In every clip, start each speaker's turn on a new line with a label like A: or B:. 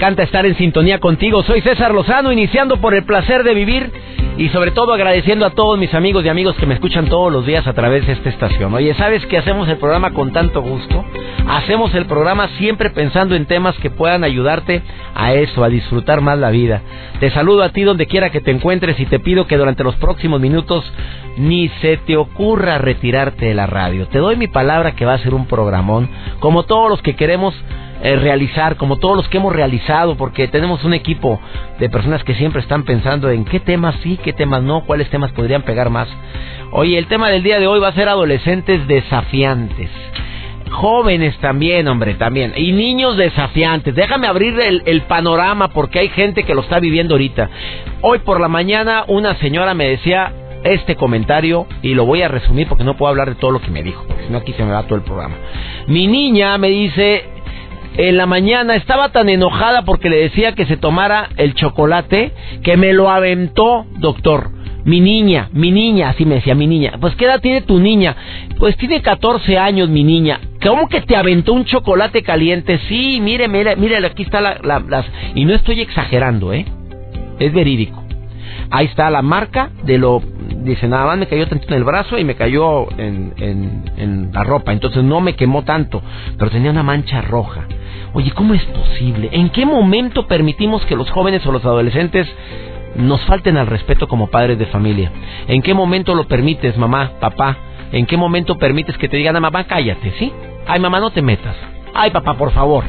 A: Encanta estar en sintonía contigo. Soy César Lozano, iniciando por el placer de vivir y sobre todo agradeciendo a todos mis amigos y amigos que me escuchan todos los días a través de esta estación. Oye, ¿sabes que hacemos el programa con tanto gusto? Hacemos el programa siempre pensando en temas que puedan ayudarte a eso, a disfrutar más la vida. Te saludo a ti donde quiera que te encuentres y te pido que durante los próximos minutos ni se te ocurra retirarte de la radio. Te doy mi palabra que va a ser un programón, como todos los que queremos eh, realizar, como todos los que hemos realizado, porque tenemos un equipo de personas que siempre están pensando en qué temas sí, qué temas no, cuáles temas podrían pegar más. Oye, el tema del día de hoy va a ser adolescentes desafiantes. Jóvenes también, hombre, también. Y niños desafiantes. Déjame abrir el, el, panorama porque hay gente que lo está viviendo ahorita. Hoy por la mañana una señora me decía este comentario y lo voy a resumir porque no puedo hablar de todo lo que me dijo, porque si no aquí se me va todo el programa. Mi niña me dice, en la mañana estaba tan enojada porque le decía que se tomara el chocolate que me lo aventó, doctor. Mi niña, mi niña, así me decía mi niña. Pues ¿qué edad tiene tu niña? Pues tiene 14 años mi niña. ¿Cómo que te aventó un chocolate caliente? Sí, mire, mire, mire, aquí está la, las... Y no estoy exagerando, ¿eh? Es verídico. Ahí está la marca de lo... Dice, nada más me cayó tanto en el brazo y me cayó en, en, en la ropa. Entonces no me quemó tanto, pero tenía una mancha roja. Oye, ¿cómo es posible? ¿En qué momento permitimos que los jóvenes o los adolescentes nos falten al respeto como padres de familia? ¿En qué momento lo permites, mamá, papá? ¿En qué momento permites que te digan a mamá, cállate, ¿sí? Ay, mamá, no te metas. Ay, papá, por favor.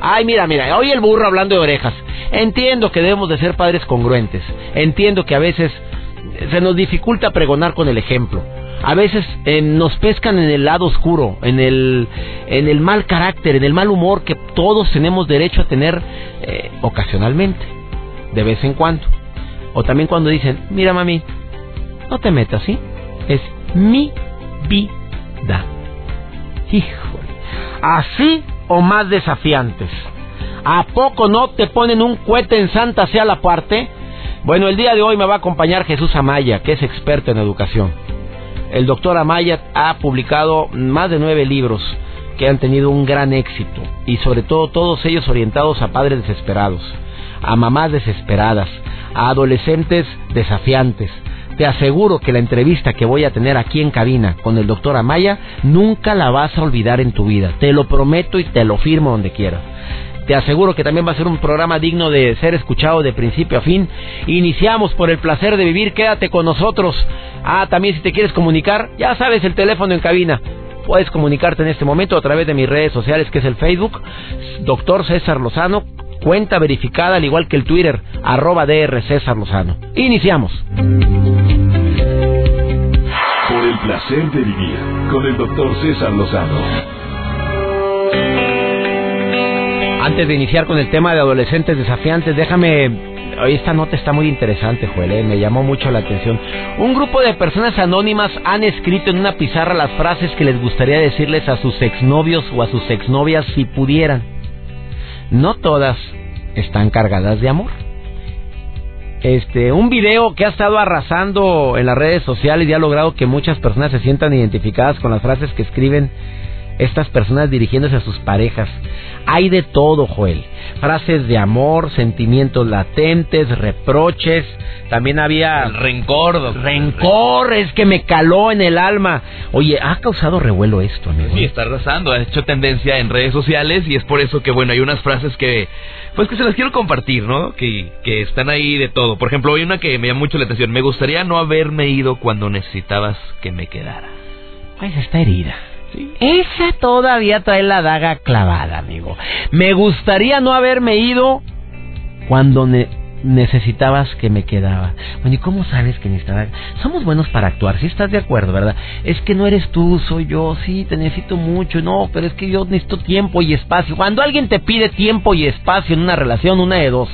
A: Ay, mira, mira, oye el burro hablando de orejas. Entiendo que debemos de ser padres congruentes. Entiendo que a veces se nos dificulta pregonar con el ejemplo. A veces eh, nos pescan en el lado oscuro, en el, en el mal carácter, en el mal humor que todos tenemos derecho a tener eh, ocasionalmente, de vez en cuando. O también cuando dicen, mira mami, no te metas, ¿sí? Es mi vida. Híjole. Así o más desafiantes. ¿A poco no te ponen un cohete en Santa sea la parte? Bueno, el día de hoy me va a acompañar Jesús Amaya, que es experto en educación. El doctor Amaya ha publicado más de nueve libros que han tenido un gran éxito y sobre todo todos ellos orientados a padres desesperados, a mamás desesperadas, a adolescentes desafiantes. Te aseguro que la entrevista que voy a tener aquí en cabina con el doctor Amaya nunca la vas a olvidar en tu vida. Te lo prometo y te lo firmo donde quieras. Te aseguro que también va a ser un programa digno de ser escuchado de principio a fin. Iniciamos por el placer de vivir, quédate con nosotros. Ah, también si te quieres comunicar, ya sabes el teléfono en cabina. Puedes comunicarte en este momento a través de mis redes sociales, que es el Facebook, Doctor César Lozano, cuenta verificada al igual que el Twitter, arroba DR César Lozano. Iniciamos.
B: Por el placer de vivir con el Doctor César Lozano.
A: Antes de iniciar con el tema de adolescentes desafiantes, déjame Hoy esta nota está muy interesante, Joel, ¿eh? me llamó mucho la atención. Un grupo de personas anónimas han escrito en una pizarra las frases que les gustaría decirles a sus exnovios o a sus exnovias si pudieran. No todas están cargadas de amor. Este, un video que ha estado arrasando en las redes sociales y ha logrado que muchas personas se sientan identificadas con las frases que escriben estas personas dirigiéndose a sus parejas. Hay de todo, Joel. Frases de amor, sentimientos latentes, reproches. También había...
C: El rencor, doctor.
A: Rencor, es que me caló en el alma. Oye, ha causado revuelo esto, amigo.
C: Sí, está arrasando. Ha hecho tendencia en redes sociales y es por eso que, bueno, hay unas frases que... Pues que se las quiero compartir, ¿no? Que, que están ahí de todo. Por ejemplo, hay una que me llama mucho la atención. Me gustaría no haberme ido cuando necesitabas que me quedara.
A: Pues está herida. Esa todavía trae la daga clavada, amigo. Me gustaría no haberme ido cuando necesitabas que me quedaba. Bueno, ¿y cómo sabes que necesitaba? Somos buenos para actuar, si estás de acuerdo, ¿verdad? Es que no eres tú, soy yo, sí, te necesito mucho, no, pero es que yo necesito tiempo y espacio. Cuando alguien te pide tiempo y espacio en una relación, una de dos.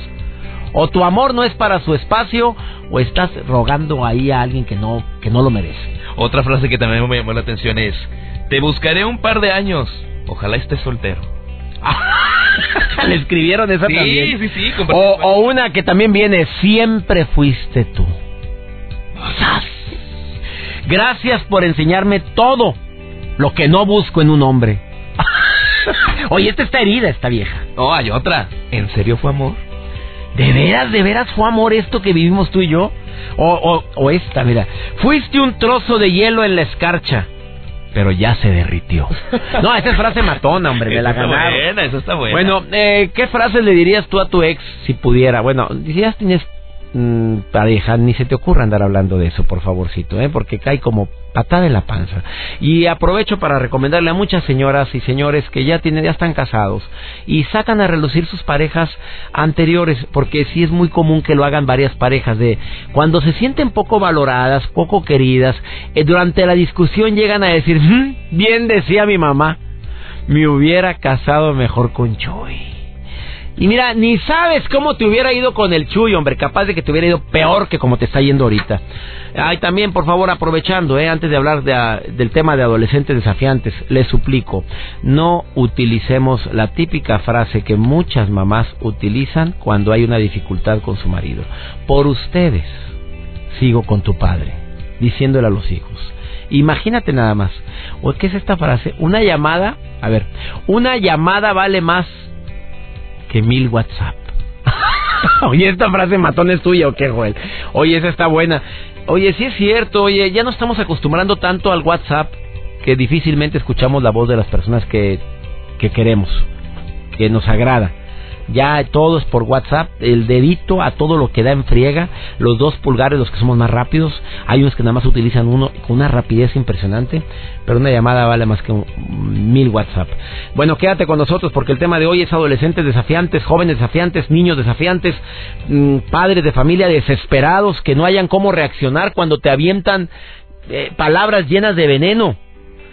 A: O tu amor no es para su espacio, o estás rogando ahí a alguien que no, que no lo merece.
C: Otra frase que también me llamó la atención es, te buscaré un par de años, ojalá estés soltero.
A: Le escribieron esa también.
C: Sí, sí,
A: o, o, una que también viene, siempre fuiste tú. Gracias por enseñarme todo lo que no busco en un hombre. Oye, esta está herida, esta vieja.
C: Oh, hay otra. ¿En serio fue amor?
A: ¿De veras, de veras fue amor esto que vivimos tú y yo? O, o, o esta, mira. Fuiste un trozo de hielo en la escarcha pero ya se derritió. No, esa es frase matona, hombre, me la ganaron.
C: Buena, eso está buena.
A: Bueno, eh, ¿qué frase le dirías tú a tu ex si pudiera? Bueno, si ya tienes mm, pareja, ni se te ocurra andar hablando de eso, por favorcito, ¿eh? porque cae como patada en la panza. Y aprovecho para recomendarle a muchas señoras y señores que ya tienen, ya están casados y sacan a relucir sus parejas anteriores, porque sí es muy común que lo hagan varias parejas de cuando se sienten poco valoradas, poco queridas, eh, durante la discusión llegan a decir, mm, bien decía mi mamá, me hubiera casado mejor con Joy. Y mira, ni sabes cómo te hubiera ido con el Chuy, hombre, capaz de que te hubiera ido peor que como te está yendo ahorita. Ay, también, por favor, aprovechando, eh, antes de hablar del tema de adolescentes desafiantes, les suplico, no utilicemos la típica frase que muchas mamás utilizan cuando hay una dificultad con su marido. Por ustedes, sigo con tu padre, diciéndole a los hijos. Imagínate nada más. ¿O qué es esta frase? Una llamada, a ver, una llamada vale más que mil WhatsApp. Oye, esta frase matón es tuya o qué, Joel. Oye, esa está buena. Oye, sí es cierto, oye, ya no estamos acostumbrando tanto al WhatsApp que difícilmente escuchamos la voz de las personas que, que queremos, que nos agrada ya todo es por WhatsApp, el dedito a todo lo que da en friega, los dos pulgares los que somos más rápidos, hay unos que nada más utilizan uno con una rapidez impresionante, pero una llamada vale más que un, mil WhatsApp. Bueno, quédate con nosotros porque el tema de hoy es adolescentes desafiantes, jóvenes desafiantes, niños desafiantes, mm, padres de familia desesperados que no hayan cómo reaccionar cuando te avientan eh, palabras llenas de veneno,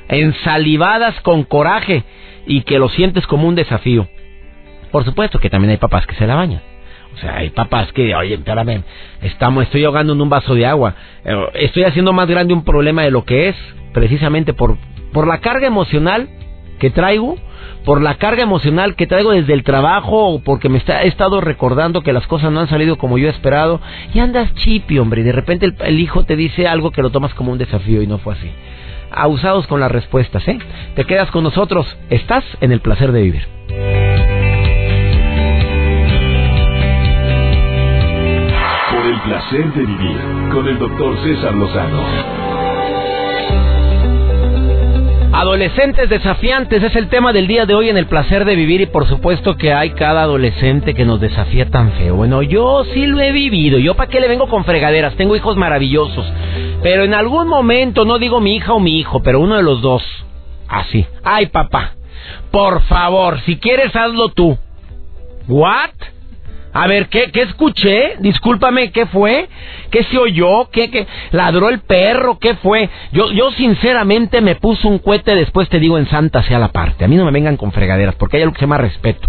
A: ensalivadas con coraje y que lo sientes como un desafío. Por supuesto que también hay papás que se la bañan. O sea, hay papás que, oye, espérame, estamos, estoy ahogando en un vaso de agua. Eh, estoy haciendo más grande un problema de lo que es, precisamente por, por la carga emocional que traigo, por la carga emocional que traigo desde el trabajo, o porque me está, he estado recordando que las cosas no han salido como yo he esperado, y andas chipi, hombre, y de repente el, el hijo te dice algo que lo tomas como un desafío y no fue así. Abusados con las respuestas, ¿eh? Te quedas con nosotros, estás en el placer de vivir.
B: Placer de vivir con el doctor César Lozano.
A: Adolescentes desafiantes es el tema del día de hoy en el placer de vivir y por supuesto que hay cada adolescente que nos desafía tan feo. Bueno, yo sí lo he vivido, yo para qué le vengo con fregaderas, tengo hijos maravillosos, pero en algún momento, no digo mi hija o mi hijo, pero uno de los dos, así, ay papá, por favor, si quieres hazlo tú. ¿What? A ver, ¿qué, ¿qué escuché? Discúlpame, ¿qué fue? ¿Qué se oyó? ¿Qué, qué ladró el perro? ¿Qué fue? Yo, yo sinceramente me puse un cohete, después te digo en santa sea la parte. A mí no me vengan con fregaderas, porque hay algo que se llama respeto.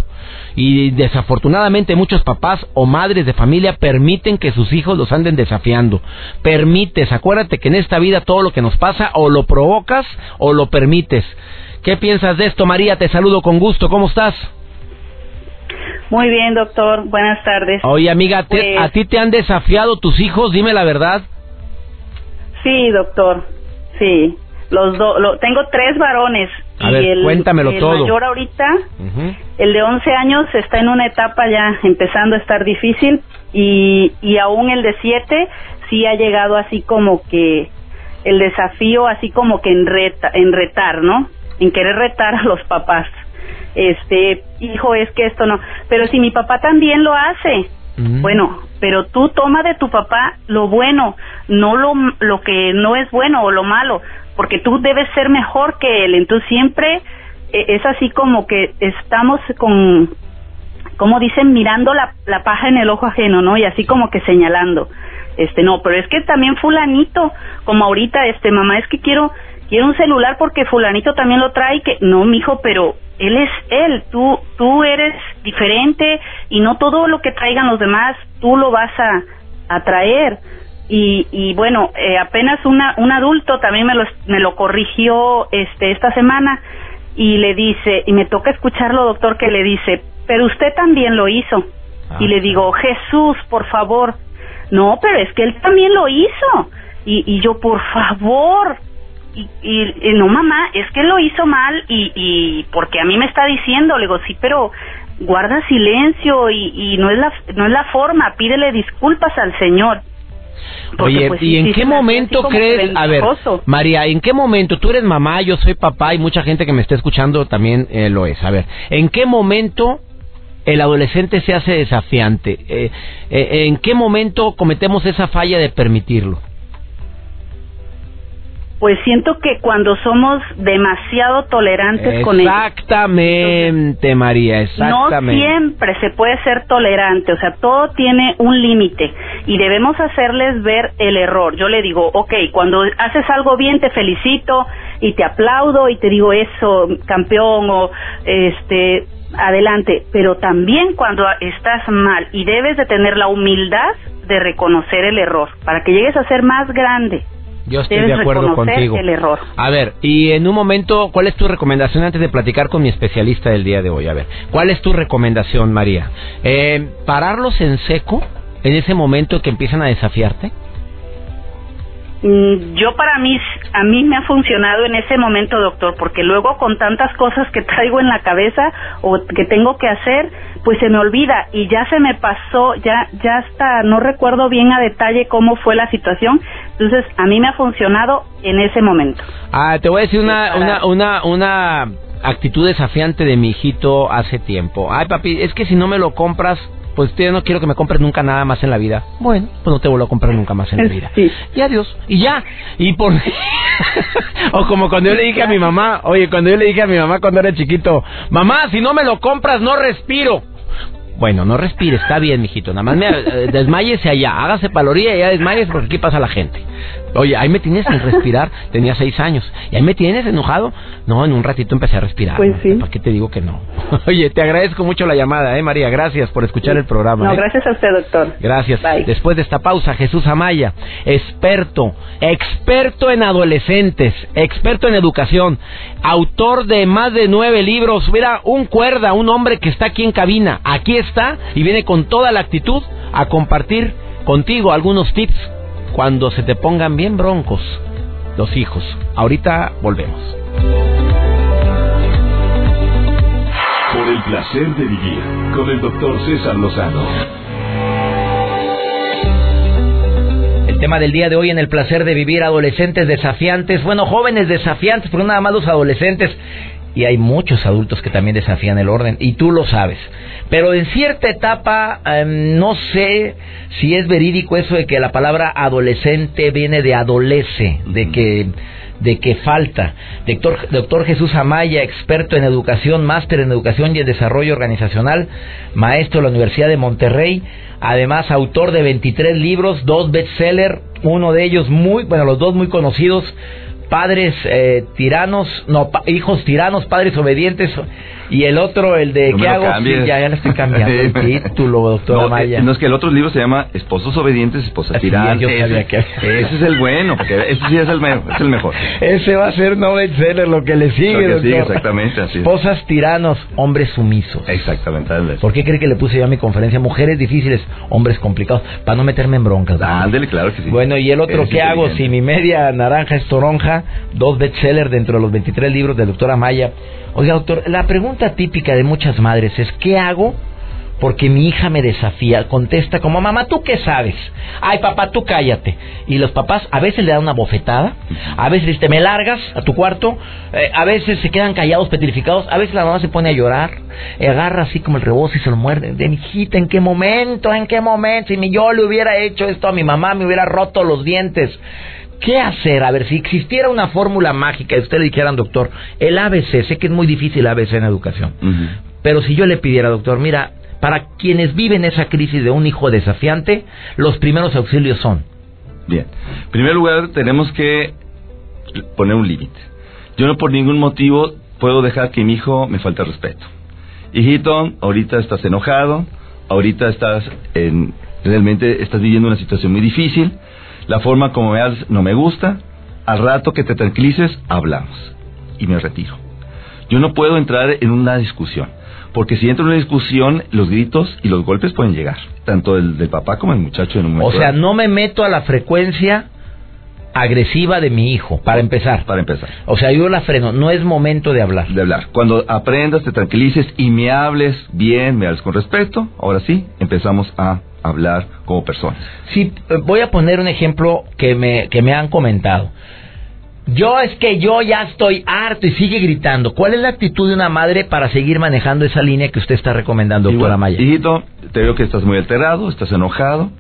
A: Y desafortunadamente muchos papás o madres de familia permiten que sus hijos los anden desafiando. Permites, acuérdate que en esta vida todo lo que nos pasa o lo provocas o lo permites. ¿Qué piensas de esto, María? Te saludo con gusto. ¿Cómo estás?
D: Muy bien, doctor. Buenas tardes.
A: Oye, amiga, pues ¿a ti te han desafiado tus hijos? Dime la verdad.
D: Sí, doctor. Sí. Los dos. tengo tres varones.
A: A y ver, el, cuéntamelo
D: el
A: todo.
D: mayor ahorita, el de 11 años, está en una etapa ya empezando a estar difícil y, y aún el de 7 sí ha llegado así como que el desafío así como que en, reta, en retar, ¿no? En querer retar a los papás este, hijo, es que esto no, pero si mi papá también lo hace, bueno, pero tú toma de tu papá lo bueno, no lo, lo que no es bueno o lo malo, porque tú debes ser mejor que él, entonces siempre eh, es así como que estamos con como dicen, mirando la, la paja en el ojo ajeno, ¿no? Y así como que señalando. Este, no, pero es que también fulanito, como ahorita, este, mamá, es que quiero, quiero un celular porque fulanito también lo trae, que, no, mijo, pero él es él, tú, tú eres diferente y no todo lo que traigan los demás, tú lo vas a, a traer. Y, y bueno, eh, apenas una, un adulto también me lo, me lo corrigió este, esta semana y le dice, y me toca escucharlo, doctor, que le dice, pero usted también lo hizo. y ah, le digo, Jesús, por favor. No, pero es que él también lo hizo. Y, y yo, por favor. Y, y, no, mamá, es que lo hizo mal y, y porque a mí me está diciendo, le digo, sí, pero guarda silencio y, y no es la no es la forma, pídele disculpas al Señor.
A: Oye, pues, ¿y en qué momento crees, a ver, María, ¿en qué momento tú eres mamá, yo soy papá y mucha gente que me está escuchando también eh, lo es? A ver, ¿en qué momento el adolescente se hace desafiante? Eh, eh, ¿En qué momento cometemos esa falla de permitirlo?
D: Pues siento que cuando somos demasiado tolerantes con ellos.
A: Exactamente, María, exactamente.
D: No siempre se puede ser tolerante, o sea, todo tiene un límite y debemos hacerles ver el error. Yo le digo, ok, cuando haces algo bien te felicito y te aplaudo y te digo eso, campeón o este adelante, pero también cuando estás mal y debes de tener la humildad de reconocer el error para que llegues a ser más grande.
A: Yo estoy de acuerdo contigo.
D: El error.
A: A ver, y en un momento, ¿cuál es tu recomendación antes de platicar con mi especialista del día de hoy? A ver, ¿cuál es tu recomendación, María? Eh, ¿Pararlos en seco en ese momento que empiezan a desafiarte?
D: Mm, yo para mí, a mí me ha funcionado en ese momento, doctor, porque luego con tantas cosas que traigo en la cabeza o que tengo que hacer, pues se me olvida y ya se me pasó, ya, ya hasta no recuerdo bien a detalle cómo fue la situación. Entonces, a mí me ha funcionado en ese momento.
A: Ah, te voy a decir una, una, una, una actitud desafiante de mi hijito hace tiempo. Ay, papi, es que si no me lo compras, pues yo no quiero que me compres nunca nada más en la vida. Bueno, pues no te vuelvo a comprar nunca más en la vida. Y adiós. Y ya. Y por... o como cuando yo le dije a mi mamá, oye, cuando yo le dije a mi mamá cuando era chiquito, mamá, si no me lo compras, no respiro. Bueno, no respire, está bien, mijito. Nada más me, eh, desmayese allá, hágase paloría y ya desmayes porque aquí pasa la gente. Oye, ahí me tienes sin respirar, tenía seis años. ¿Y ahí me tienes enojado? No, en un ratito empecé a respirar.
D: Pues sí.
A: ¿Para qué te digo que no? Oye, te agradezco mucho la llamada, ¿eh, María? Gracias por escuchar el programa.
D: No,
A: ¿eh?
D: gracias a usted, doctor.
A: Gracias. Después de esta pausa, Jesús Amaya, experto, experto en adolescentes, experto en educación, autor de más de nueve libros. Mira, un cuerda, un hombre que está aquí en cabina. Aquí está y viene con toda la actitud a compartir contigo algunos tips cuando se te pongan bien broncos los hijos. Ahorita volvemos.
B: Por el placer de vivir con el doctor César Lozano.
A: El tema del día de hoy en el placer de vivir, adolescentes desafiantes, bueno, jóvenes desafiantes, pero nada más los adolescentes y hay muchos adultos que también desafían el orden y tú lo sabes. Pero en cierta etapa em, no sé si es verídico eso de que la palabra adolescente viene de adolece, de que de que falta. Doctor, doctor Jesús Amaya, experto en educación, máster en educación y en desarrollo organizacional, maestro de la Universidad de Monterrey, además autor de 23 libros, dos bestsellers, uno de ellos muy, bueno, los dos muy conocidos, padres eh, tiranos, no, hijos tiranos, padres obedientes, y el otro, el de ¿qué hago? ya, ya le estoy cambiando el título, doctora
C: no,
A: Maya.
C: no, es que el otro libro se llama Esposos obedientes, esposas tirantes. ese, es el bueno, porque ese sí es el, es el mejor.
A: Ese va a ser no bestseller, lo que le sigue,
C: lo que exactamente, así
A: Esposas tiranos, hombres sumisos.
C: Exactamente.
A: ¿Por qué cree que le puse yo a mi conferencia? Mujeres difíciles, hombres complicados, para no meterme en broncas.
C: Ándele, claro que sí.
A: Bueno, y el otro, ¿qué hago? Si mi media naranja es toronja, dos bestsellers dentro de los 23 libros de doctora Maya Oiga, doctor, la pregunta típica de muchas madres es, ¿qué hago? Porque mi hija me desafía, contesta como, mamá, ¿tú qué sabes? Ay, papá, tú cállate. Y los papás a veces le dan una bofetada, a veces te me largas a tu cuarto, eh, a veces se quedan callados, petrificados, a veces la mamá se pone a llorar, agarra así como el rebozo y se lo muerde. De mi hijita, ¿en qué momento? ¿En qué momento? Si yo le hubiera hecho esto a mi mamá, me hubiera roto los dientes. ¿Qué hacer? A ver, si existiera una fórmula mágica y usted le dijeran, doctor, el ABC, sé que es muy difícil el ABC en educación, pero si yo le pidiera, doctor, mira,
E: Para quienes viven esa crisis de un hijo desafiante, los primeros auxilios son.
F: Bien, en primer lugar tenemos que poner un límite. Yo no por ningún motivo puedo dejar que mi hijo me falte respeto. Hijito, ahorita estás enojado, ahorita estás en, realmente estás viviendo una situación muy difícil, la forma como me haces no me gusta, al rato que te tranquilices, hablamos. Y me retiro. Yo no puedo entrar en una discusión, porque si entro en una discusión, los gritos y los golpes pueden llegar, tanto del, del papá como del muchacho en un momento.
E: O sea, no me meto a la frecuencia agresiva de mi hijo, para empezar.
F: Para empezar.
E: O sea, yo la freno, no es momento de hablar.
F: De hablar. Cuando aprendas, te tranquilices y me hables bien, me hables con respeto, ahora sí, empezamos a hablar como personas.
E: Sí, eh, voy a poner un ejemplo que me, que me han comentado. Yo es que yo ya estoy harto y sigue gritando. ¿Cuál es la actitud de una madre para seguir manejando esa línea que usted está recomendando, doctora Maya?
F: Hijito, te veo que estás muy alterado, estás enojado.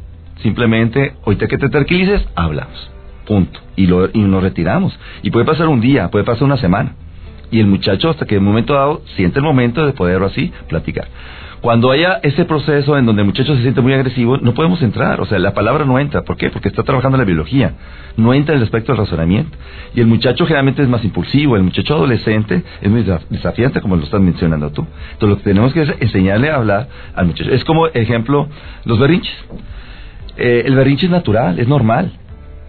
F: Simplemente, ahorita que te tranquilices, hablamos. Punto. Y, lo, y nos retiramos. Y puede pasar un día, puede pasar una semana. Y el muchacho, hasta que en un momento dado, siente el momento de poder así platicar. Cuando haya ese proceso en donde el muchacho se siente muy agresivo, no podemos entrar. O sea, la palabra no entra. ¿Por qué? Porque está trabajando la biología. No entra en el aspecto del razonamiento. Y el muchacho generalmente es más impulsivo. El muchacho adolescente es muy desafiante, como lo estás mencionando tú. Entonces, lo que tenemos que es enseñarle a hablar al muchacho. Es como, ejemplo, los berrinches. Eh, el berrinche es natural, es normal.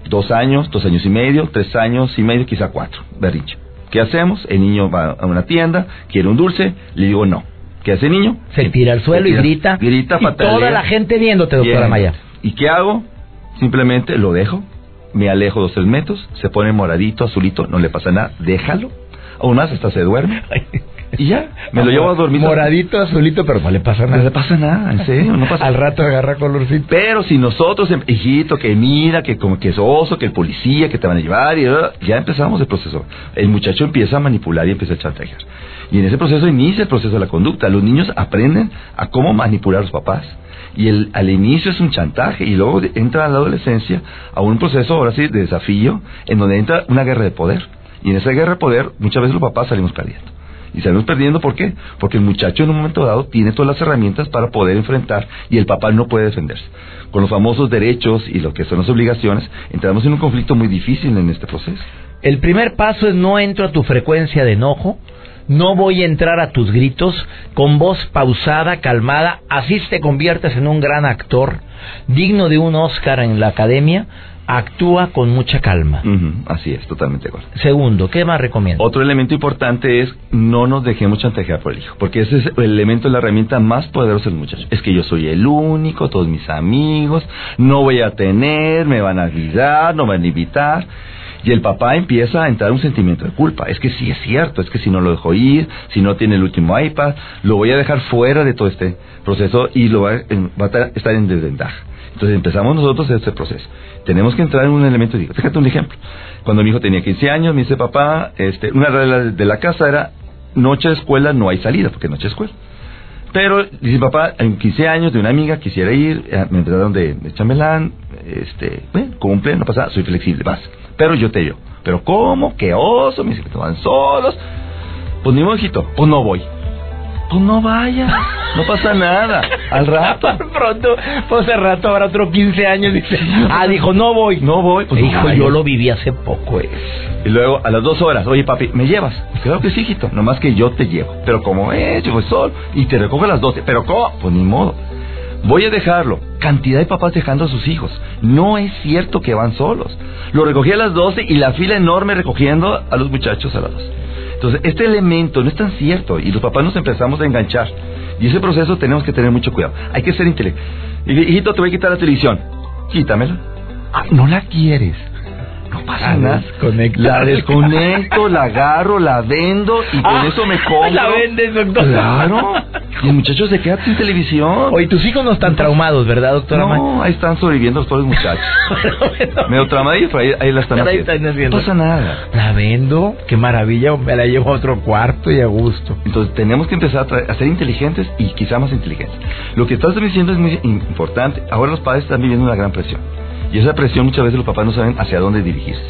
F: Dos años, dos años y medio, tres años y medio, quizá cuatro. Berrinche. ¿Qué hacemos? El niño va a una tienda, quiere un dulce, le digo no ¿Qué hace el niño?
E: Se tira al suelo y grita.
F: Grita,
E: y toda la gente viéndote, doctora Maya.
F: ¿Y qué hago? Simplemente lo dejo, me alejo dos tres metros, se pone moradito, azulito, no le pasa nada, déjalo. Aún más, hasta se duerme. Y ya, me lo llevo a dormir.
E: Moradito, azulito, pero no le pasa nada.
F: No le pasa nada, en serio, no pasa
E: Al rato agarra colorcito.
F: Pero si nosotros, em, hijito, que mira, que como que es oso, que el policía, que te van a llevar, y ya empezamos el proceso. El muchacho empieza a manipular y empieza a chantajear. Y en ese proceso inicia el proceso de la conducta. Los niños aprenden a cómo manipular a los papás. Y el, al inicio es un chantaje y luego entra a la adolescencia a un proceso ahora sí de desafío en donde entra una guerra de poder. Y en esa guerra de poder muchas veces los papás salimos perdiendo. Y salimos perdiendo ¿por qué? Porque el muchacho en un momento dado tiene todas las herramientas para poder enfrentar y el papá no puede defenderse. Con los famosos derechos y lo que son las obligaciones, entramos en un conflicto muy difícil en este proceso.
E: El primer paso es no entro a tu frecuencia de enojo, no voy a entrar a tus gritos, con voz pausada, calmada, así te conviertes en un gran actor, digno de un Oscar en la academia, actúa con mucha calma.
F: así es, totalmente de acuerdo.
E: Segundo, ¿qué más recomiendo?
F: Otro elemento importante es no nos dejemos chantajear por el hijo, porque ese es el elemento, la herramienta más poderosa del muchacho. Es que yo soy el único, todos mis amigos, no voy a tener, me van a olvidar, no me van a invitar. Y el papá empieza a entrar un sentimiento de culpa. Es que sí es cierto, es que si no lo dejo ir, si no tiene el último iPad, lo voy a dejar fuera de todo este proceso y lo va, va a estar en desventaja. Entonces empezamos nosotros este proceso. Tenemos que entrar en un elemento, fíjate un ejemplo. Cuando mi hijo tenía 15 años, me dice papá, este, una regla de la casa era noche de escuela no hay salida, porque noche de escuela. Pero, dice papá, en 15 años de una amiga quisiera ir, eh, me entraron de, de chambelán, este, bueno, cumple, no pasa, soy flexible, vas. Pero yo te digo, pero ¿cómo? ¿Qué oso? Me dice que te van solos. Pues ni mojito, pues no voy. Pues no vaya, no pasa nada. Al rato.
E: pronto, pues al rato habrá otro 15 años. Dice, ah, dijo, no voy.
F: No voy.
E: Pues Hijo, yo lo viví hace poco. Eh.
F: Y luego a las dos horas, oye papi, ¿me llevas? Creo que sí, hijito, nomás que yo te llevo. Pero como, eh, yo voy solo. Y te recojo a las 12. Pero ¿cómo? Pues ni modo. Voy a dejarlo. Cantidad de papás dejando a sus hijos. No es cierto que van solos. Lo recogí a las 12 y la fila enorme recogiendo a los muchachos a las 12. Entonces, este elemento no es tan cierto y los papás nos empezamos a enganchar. Y ese proceso tenemos que tener mucho cuidado. Hay que ser inteligente. Hijito, te voy a quitar la televisión. Quítamela. Ah, no la quieres. No pasa nada. La desconecto, la agarro, la vendo y con ah, eso me compro.
E: La vendes, doctor.
F: Claro. Y el muchacho se queda sin televisión.
E: Oye, tus hijos no están traumados, ¿verdad, doctora?
F: No, ahí están sobreviviendo los pobres muchachos. Medio traumadillos, pero ahí, ahí la están haciendo. No pasa nada.
E: La vendo, qué maravilla, me la llevo a otro cuarto y a gusto.
F: Entonces tenemos que empezar a, ser inteligentes y quizá más inteligentes. Lo que estás diciendo es muy importante. Ahora los padres están viviendo una gran presión. Y esa presión muchas veces los papás no saben hacia dónde dirigirse.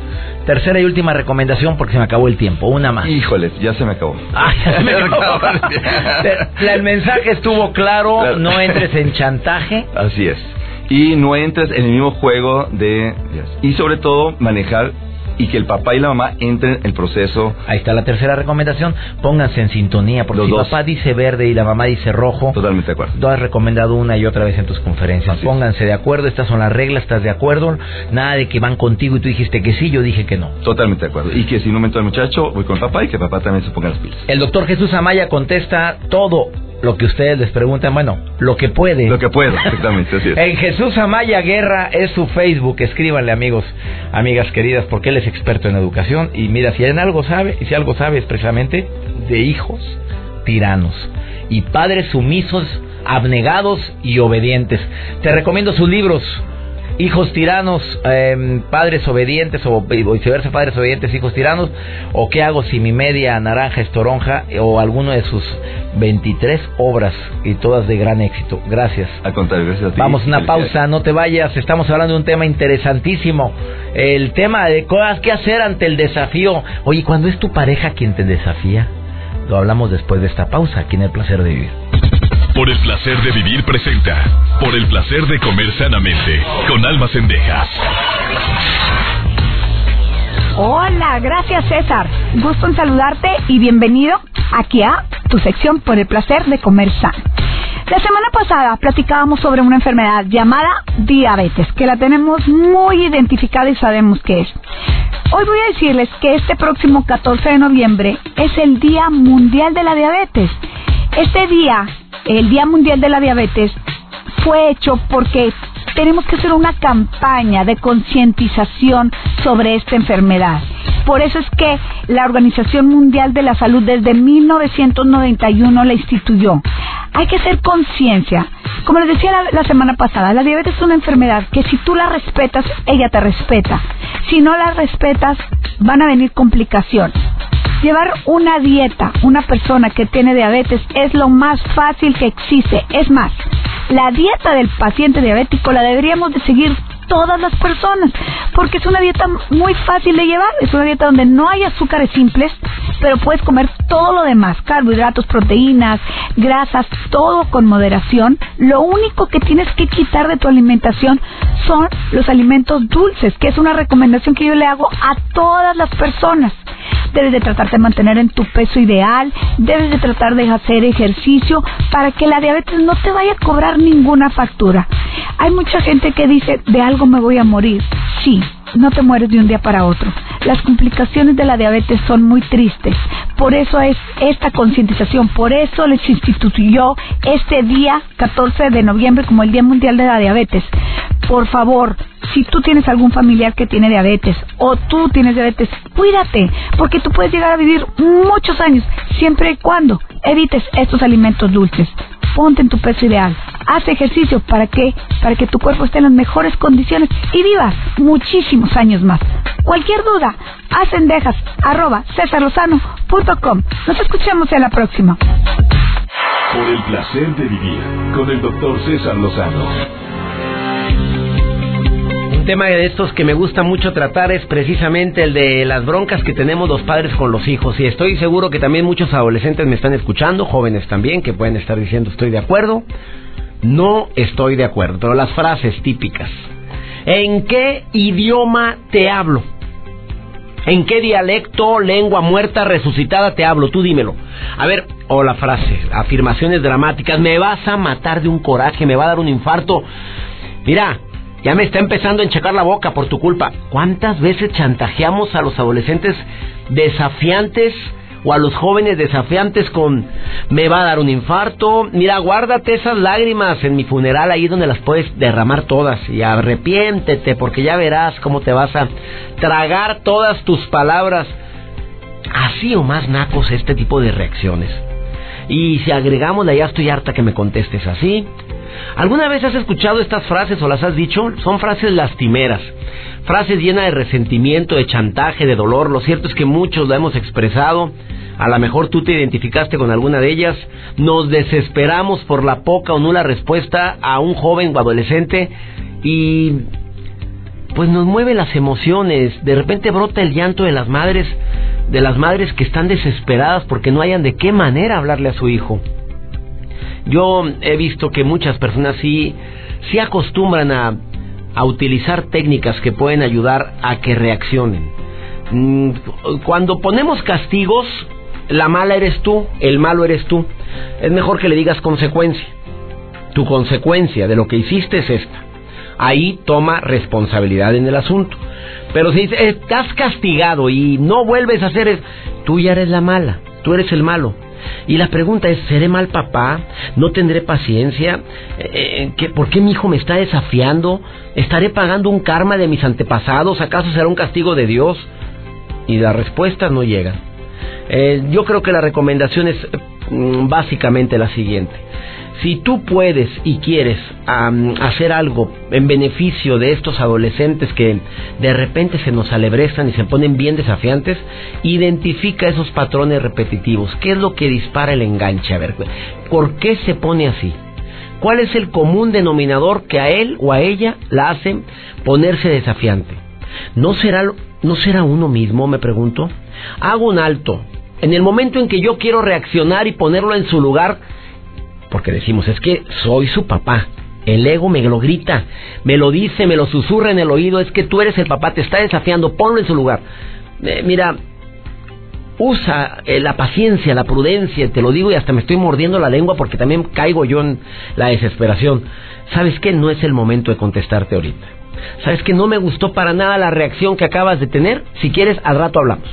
A: Tercera y última recomendación porque se me acabó el tiempo. Una más.
F: Híjole, ya se me acabó.
A: Ay, ya se me acabó. el mensaje estuvo claro. No entres en chantaje.
F: Así es. Y no entres en el mismo juego de... Y sobre todo, manejar y que el papá y la mamá entren en el proceso.
A: Ahí está la tercera recomendación. Pónganse en sintonía, porque si el papá dice verde y la mamá dice rojo.
F: Totalmente de acuerdo.
A: Tú has recomendado una y otra vez en tus conferencias. Pónganse de acuerdo, estas son las reglas, ¿estás de acuerdo? Nada de que van contigo y tú dijiste que sí, yo dije que no.
F: Totalmente de acuerdo. Y que si no me entra el muchacho, voy con el papá y que el papá también se ponga las pilas.
A: El doctor Jesús Amaya contesta todo lo que ustedes les preguntan, bueno, lo que puede.
F: Lo que puede, exactamente, así
A: En Jesús Amaya Guerra es su Facebook, escríbanle amigos, amigas queridas, porque él es experto en educación y mira, si en algo sabe, y si algo sabe es precisamente de hijos tiranos y padres sumisos, abnegados y obedientes. Te recomiendo sus libros, hijos tiranos, em, padres obedientes o viceversa, padres obedientes, hijos tiranos, o qué hago si mi media naranja es toronja o alguno de sus 23 obras y todas de gran éxito. Gracias.
F: Al contrario, gracias a ti.
A: Vamos, una pausa, no te vayas, estamos hablando de un tema interesantísimo, el tema de cosas que hacer ante el desafío. Oye, cuando es tu pareja quien te desafía, lo hablamos después de esta pausa, aquí en el placer de vivir.
B: Por el placer de vivir presenta. Por el placer de comer sanamente. Con almas endejas.
G: Hola, gracias César. Gusto en saludarte y bienvenido aquí a tu sección por el placer de comer sano. La semana pasada platicábamos sobre una enfermedad llamada diabetes, que la tenemos muy identificada y sabemos qué es. Hoy voy a decirles que este próximo 14 de noviembre es el Día Mundial de la Diabetes. Este día el Día Mundial de la Diabetes fue hecho porque tenemos que hacer una campaña de concientización sobre esta enfermedad. Por eso es que la Organización Mundial de la Salud desde 1991 la instituyó. Hay que hacer conciencia. Como les decía la, la, semana pasada, la diabetes es una enfermedad que si tú la respetas, ella te respeta. Si no la respetas, van a venir complicaciones. Llevar una dieta, una persona que tiene diabetes, es lo más fácil que existe. Es más, la dieta del paciente diabético la deberíamos de seguir todas las personas, porque es una dieta muy fácil de llevar, es una dieta donde no hay azúcares simples, pero puedes comer todo lo demás, carbohidratos, proteínas, grasas, todo con moderación. Lo único que tienes que quitar de tu alimentación son los alimentos dulces, que es una recomendación que yo le hago a todas las personas debes de tratar de mantener en tu peso ideal, debes de tratar de hacer ejercicio para que la diabetes no te vaya a cobrar ninguna factura. Hay mucha gente que dice, de algo me voy a morir. Sí, no te mueres de un día para otro. Las complicaciones de la diabetes son muy tristes. Por eso es esta concientización, por eso les instituyó este día 14 de noviembre como el Día Mundial de la Diabetes. Por favor, si tú tienes algún familiar que tiene diabetes o tú tienes diabetes, cuídate, porque tú puedes llegar a vivir muchos años, siempre y cuando evites estos alimentos dulces. Ponte en tu peso ideal, haz ejercicio para que para que tu cuerpo esté en las mejores condiciones y vivas muchísimos años más. Cualquier duda, haz endejas arroba. Nos escuchamos en la próxima.
B: Por el placer de vivir con el doctor César Lozano
A: tema de estos que me gusta mucho tratar es precisamente el de las broncas que tenemos los padres con los hijos. Y estoy seguro que también muchos adolescentes me están escuchando, jóvenes también, que pueden estar diciendo estoy de acuerdo. No estoy de acuerdo. Pero las frases típicas. ¿En qué idioma te hablo? ¿En qué dialecto, lengua muerta, resucitada te hablo? Tú dímelo. A ver, o la frase, afirmaciones dramáticas, me vas a matar de un coraje, me va a dar un infarto. Mira, ya me está empezando a enchecar la boca por tu culpa. ¿Cuántas veces chantajeamos a los adolescentes desafiantes o a los jóvenes desafiantes con me va a dar un infarto? Mira, guárdate esas lágrimas en mi funeral ahí donde las puedes derramar todas y arrepiéntete porque ya verás cómo te vas a tragar todas tus palabras. Así o más nacos este tipo de reacciones. Y si agregamos la ya estoy harta que me contestes así, ¿Alguna vez has escuchado estas frases o las has dicho? Son frases lastimeras, frases llenas de resentimiento, de chantaje, de dolor. Lo cierto es que muchos lo hemos expresado. A lo mejor tú te identificaste con alguna de ellas. Nos desesperamos por la poca o nula respuesta a un joven o adolescente y pues nos mueve las emociones. De repente brota el llanto de las madres, de las madres que están desesperadas porque no hayan de qué manera hablarle a su hijo. Yo he visto que muchas personas sí, sí acostumbran a, a utilizar técnicas que pueden ayudar a que reaccionen. Mm, cuando ponemos castigos, la mala eres tú, el malo eres tú. Es mejor que le digas consecuencia. Tu consecuencia de lo que hiciste es esta. Ahí toma responsabilidad en el asunto. Pero si estás castigado y no vuelves a hacer, es, tú ya eres la mala, tú eres el malo. Y la pregunta es, ¿seré mal papá? ¿No tendré paciencia? Eh, eh, ¿Por qué mi hijo me está desafiando? ¿Estaré pagando un karma de mis antepasados? ¿Acaso será un castigo de Dios? Y la respuesta no llega. Eh, yo creo que la recomendación es mm, básicamente la siguiente. Si tú puedes y quieres hacer algo en beneficio de estos adolescentes que de repente se nos alebrestan y se ponen bien desafiantes, identifica esos patrones repetitivos. ¿Qué es lo que dispara el enganche? A ver, ¿por qué se pone así? ¿Cuál es el común denominador que a él o a ella la hacen ponerse desafiante? ¿No será, ¿No será uno mismo, me pregunto? Hago un alto. En el momento en que yo quiero reaccionar y ponerlo en su lugar, porque decimos, es que soy su papá. El ego me lo grita, me lo dice, me lo susurra en el oído, es que tú eres el papá, te está desafiando, ponlo en su lugar. Mira, usa eh, la paciencia, la prudencia, te lo digo y hasta me estoy mordiendo la lengua porque también caigo yo en la desesperación. ¿Sabes qué? No es el momento de contestarte ahorita. ¿Sabes que no me gustó para nada la reacción que acabas de tener? Si quieres, al rato hablamos.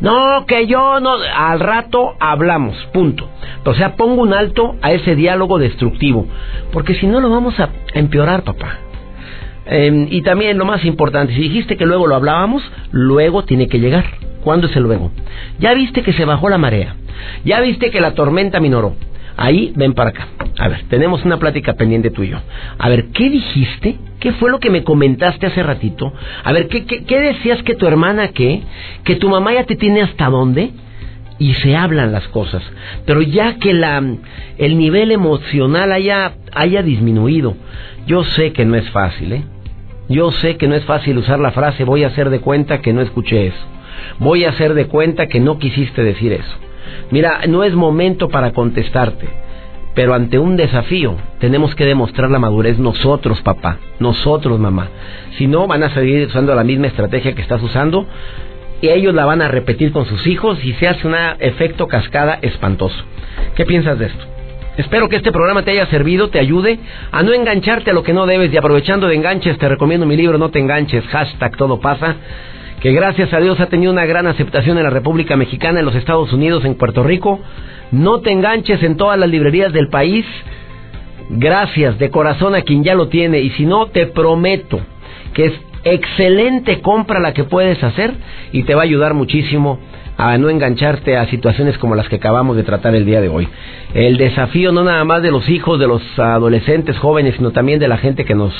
A: No, que yo no. Al rato hablamos, punto. O sea, pongo un alto a ese diálogo destructivo, porque si no lo vamos a empeorar, papá. Em, y también lo más importante, si dijiste que luego lo hablábamos, luego tiene que llegar. ¿Cuándo es el luego? Ya viste que se bajó la marea. Ya viste que la tormenta minoró. Ahí, ven para acá. A ver, tenemos una plática pendiente tú y yo. A ver, ¿qué dijiste? ¿Qué fue lo que me comentaste hace ratito? A ver, ¿qué, qué, decías que tu hermana qué? ¿Que tu mamá ya te tiene hasta dónde? Y se hablan las cosas. Pero ya que la, el nivel emocional haya, haya disminuido, yo sé que no es fácil, ¿eh? Yo sé que no es fácil usar la frase voy a hacer de cuenta que no escuché eso. Voy a hacer de cuenta que no quisiste decir eso. Mira, no es momento para contestarte, pero ante un desafío tenemos que demostrar la madurez nosotros, papá, nosotros, mamá. Si no, van a seguir usando la misma estrategia que estás usando y ellos la van a repetir con sus hijos y se hace un efecto cascada espantoso. ¿Qué piensas de esto? Espero que este programa te haya servido, te ayude a no engancharte a lo que no debes y aprovechando de enganches te recomiendo mi libro No te enganches, hashtag todo pasa que gracias a Dios ha tenido una gran aceptación en la República Mexicana, en los Estados Unidos, en Puerto Rico. No te enganches en todas las librerías del país. Gracias de corazón a quien ya lo tiene y si no, te prometo que es excelente compra la que puedes hacer y te va a ayudar muchísimo a no engancharte a situaciones como las que acabamos de tratar el día de hoy. El desafío no nada más de los hijos, de los adolescentes jóvenes, sino también de la gente que nos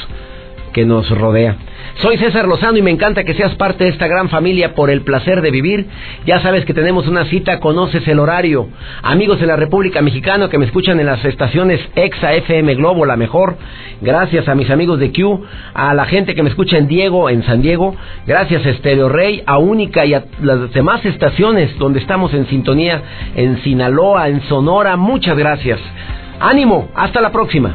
A: que nos rodea. Soy César Lozano y me encanta que seas parte de esta gran familia por el placer de vivir. Ya sabes que tenemos una cita, conoces el horario. Amigos de la República Mexicana que me escuchan en las estaciones EXA FM Globo, la mejor. Gracias a mis amigos de Q, a la gente que me escucha en Diego, en San Diego. Gracias a Estéreo Rey, a Única y a las demás estaciones donde estamos en sintonía, en Sinaloa, en Sonora. Muchas gracias. Ánimo, hasta la próxima.